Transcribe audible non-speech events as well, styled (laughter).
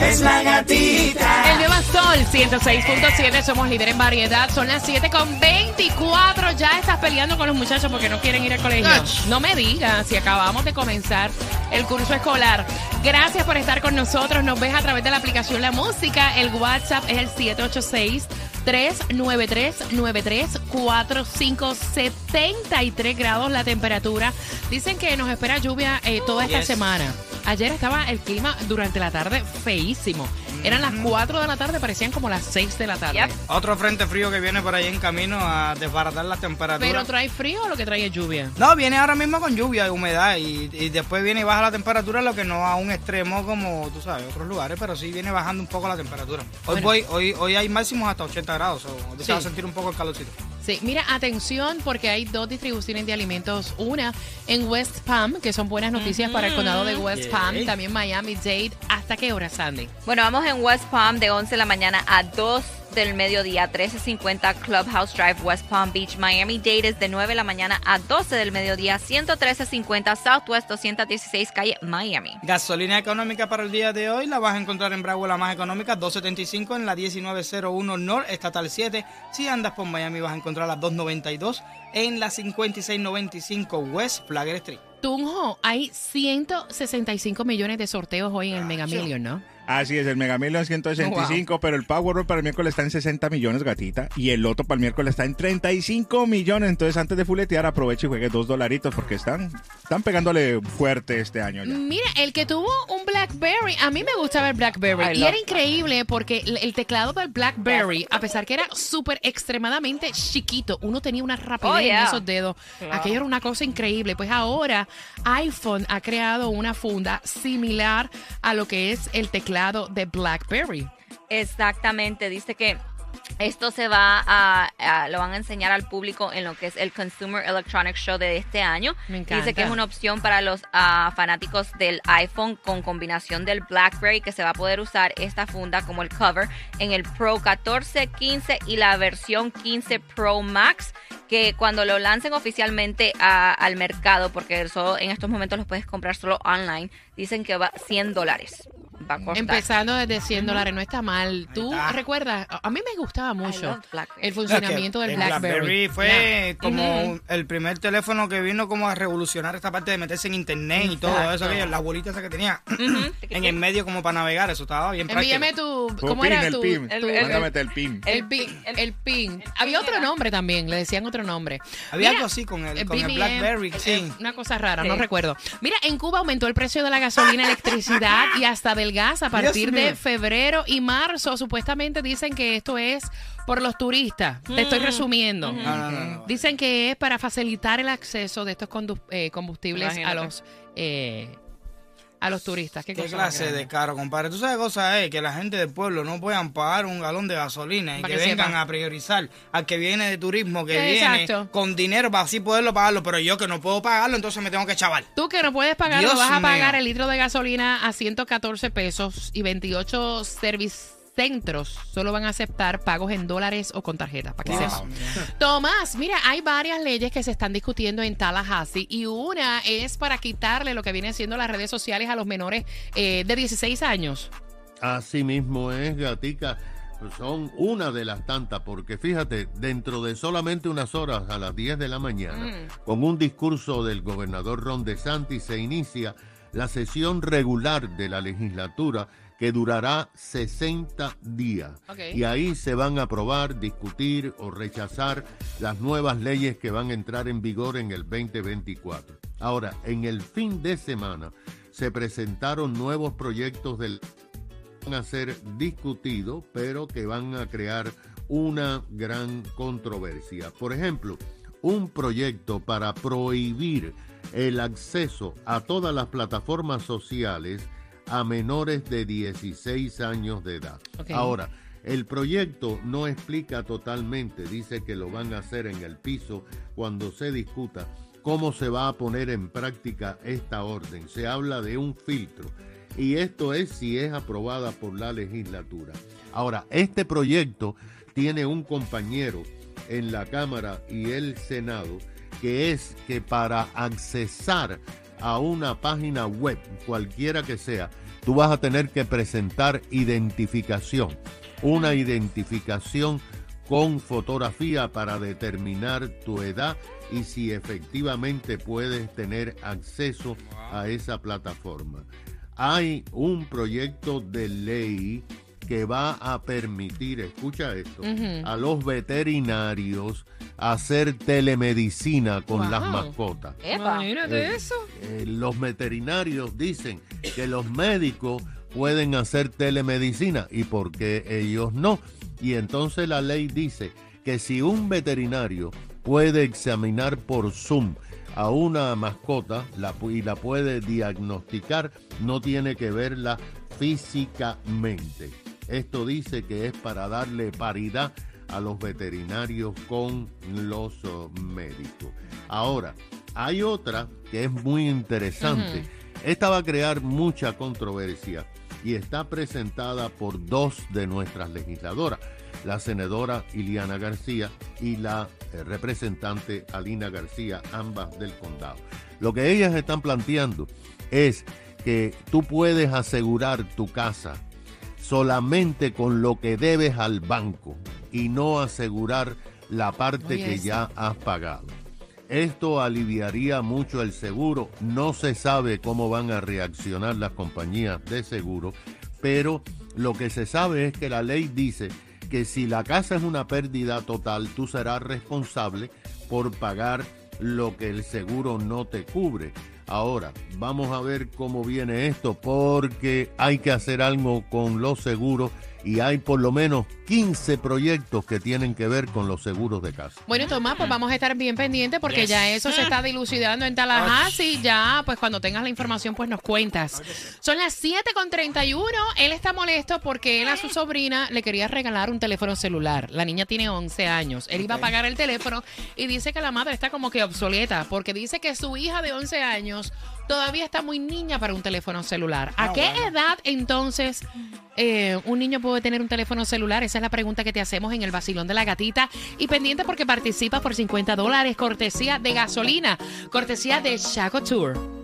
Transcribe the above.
Es la gatita. El nuevo Sol 106.7, somos líder en variedad. Son las 7 con 24. Ya estás peleando con los muchachos porque no quieren ir al colegio. No me digas si acabamos de comenzar el curso escolar. Gracias por estar con nosotros. Nos ves a través de la aplicación La Música. El WhatsApp es el 786. 393-9345, 73 grados la temperatura. Dicen que nos espera lluvia eh, toda esta Yes. semana. Ayer estaba el clima durante la tarde feísimo. Eran las 4 de la tarde, parecían como las 6 de la tarde. Yep. Otro frente frío que viene por ahí en camino a desbaratar las temperaturas. Pero trae frío o lo que trae es lluvia. No, viene ahora mismo con lluvia y humedad y, y después viene y baja la temperatura, lo que no a un extremo como, tú sabes, otros lugares, pero sí viene bajando un poco la temperatura. Hoy Bueno. voy, hoy, hoy hay máximos hasta 80 grados, o te Sí. vas a sentir un poco el calorcito. Sí, mira, atención porque hay dos distribuciones de alimentos. Una en West Palm, que son buenas noticias para el condado de West. Palm. También Miami-Dade. ¿Hasta qué hora, Sandy? Bueno, vamos en West Palm de 11 de la mañana a 2 del mediodía, 1350 Clubhouse Drive, West Palm Beach, Miami Dade es de 9 de la mañana a 12 del mediodía, 11350 Southwest 216 calle Miami. Gasolina económica para el día de hoy la vas a encontrar en Bravo, la más económica, 2.75 en la 1901 North Estatal 7. Si andas por Miami vas a encontrar la 2.92 en la 5695 West Flagler Street. Tunjo, hay 165 millones de sorteos hoy en el Mega Million, ¿no? Así es, el Mega Million 165, pero el Powerball para el miércoles está en 60 millones, gatita. Y el Loto para el miércoles está en 35 millones. Entonces, antes de fuletear, aproveche y juegue dos dolaritos porque están, están pegándole fuerte este año ya. Mira, el que tuvo un BlackBerry, a mí me gustaba el BlackBerry. I y era increíble porque el, teclado del BlackBerry, a pesar que era súper extremadamente chiquito, uno tenía una rapidez Oh, yeah. en esos dedos. Aquello era una cosa increíble. Pues ahora iPhone ha creado una funda similar a lo que es el teclado de BlackBerry. Exactamente, dice que esto se va a, a- lo van a enseñar al público en lo que es el Consumer Electronics Show de este año. Me Dice que encanta. es una opción para los ah, fanáticos del iPhone con combinación del BlackBerry que se va a poder usar esta funda como el cover en el Pro 14, 15 y la versión 15 Pro Max que cuando lo lancen oficialmente a- al mercado, porque solo en estos momentos los puedes comprar solo online, dicen que va 100 dólares. Va a costar. Empezando desde 100 dólares, no está mal. ¿Tú está. recuerdas? A mí me gustaba mucho BlackBerry. el funcionamiento del el BlackBerry. fue Ya. como Ujú. el primer teléfono que vino como a revolucionar esta parte de meterse en internet y todo Exacto. eso, aquello, la bolita esa que tenía (clears throat) en el medio como para navegar, eso estaba bien práctico. Envíame tu. Tu ¿Cómo pin, era el tu? pin. tu- Mándame el pin. El pin, el pin. Había otro nombre también, le decían otro nombre. Había algo así con el- con el BBM, Blackberry, eh, sí. Una cosa rara, Sí. no recuerdo. Mira, en Cuba aumentó el precio de la gasolina, electricidad y hasta del gas a partir de febrero y marzo. Supuestamente dicen que esto es por los turistas. Te Mm. estoy resumiendo. No, no, no, no. Dicen que es para facilitar el acceso de estos condu- eh, combustibles a los eh, a los turistas. ¿Qué, ¿Qué clase de caro, compadre? Tú sabes cosa es que la gente del pueblo no puedan pagar un galón de gasolina y que, que vengan sepa. a priorizar al que viene de turismo, que viene Exacto. con dinero para así poderlo pagarlo, pero yo que no puedo pagarlo, entonces me tengo que chaval. Tú que no puedes pagar, Dios vas a pagar el litro de gasolina a 114 pesos y 28 service centros solo van a aceptar pagos en dólares o con tarjeta, para que Wow. sepas. Tomás, mira, hay varias leyes que se están discutiendo en Tallahassee y una es para quitarle lo que viene siendo las redes sociales a los menores eh, de 16 años. Así mismo es, Gatica. Son una de las tantas, porque fíjate, dentro de solamente unas horas, a las 10 de la mañana, con un discurso del gobernador Ron DeSantis, se inicia la sesión regular de la legislatura que durará 60 días. Y ahí se van a aprobar, discutir o rechazar las nuevas leyes que van a entrar en vigor en el 2024. Ahora, en el fin de semana se presentaron nuevos proyectos del a ser discutidos, pero que van a crear una gran controversia. Por ejemplo, un proyecto para prohibir el acceso a todas las plataformas sociales a menores de 16 años de edad. Ahora, el proyecto no explica totalmente, dice que lo van a hacer en el piso cuando se discuta cómo se va a poner en práctica esta orden. Se habla de un filtro y esto es si es aprobada por la legislatura. Ahora, este proyecto tiene un compañero en la Cámara y el Senado que es que para accesar a una página web, cualquiera que sea, tú vas a tener que presentar identificación, una identificación con fotografía para determinar tu edad y si efectivamente puedes tener acceso a esa plataforma. Hay un proyecto de ley que va a permitir, escucha esto, a los veterinarios hacer telemedicina con las mascotas. Imagínate Eh, eso. eh, los veterinarios dicen que los médicos pueden hacer telemedicina y por qué ellos no. Y entonces la ley dice que si un veterinario puede examinar por Zoom a una mascota la y la puede diagnosticar, no tiene que verla físicamente. Esto dice que es para darle paridad a los veterinarios con los oh, médicos. Ahora, hay otra que es muy interesante. Esta va a crear mucha controversia y está presentada por dos de nuestras legisladoras, la senadora Iliana García y la eh, representante Alina García, ambas del condado. Lo que ellas están planteando es que tú puedes asegurar tu casa solamente con lo que debes al banco y no asegurar la parte Oye, que ya has pagado. Esto aliviaría mucho el seguro. No se sabe cómo van a reaccionar las compañías de seguro, pero lo que se sabe es que la ley dice que si la casa es una pérdida total, tú serás responsable por pagar lo que el seguro no te cubre. Ahora, vamos a ver cómo viene esto porque hay que hacer algo con los seguros y hay por lo menos 15 proyectos que tienen que ver con los seguros de casa. Bueno, Tomás, pues vamos a estar bien pendientes porque ya eso se está dilucidando en Tallahassee. Ya, pues cuando tengas la información, pues nos cuentas. Son las 7 con 31. Él está molesto porque él a su sobrina le quería regalar un teléfono celular. La niña tiene 11 años. Él iba a pagar el teléfono y dice que la madre está como que obsoleta porque dice que su hija de 11 años todavía está muy niña para un teléfono celular. ¿A qué edad entonces eh, un niño puede tener un teléfono celular? Esa es la pregunta que te hacemos en el vacilón de la gatita. Y pendiente porque participas por 50 dólares, cortesía de gasolina, cortesía de Chaco Tour.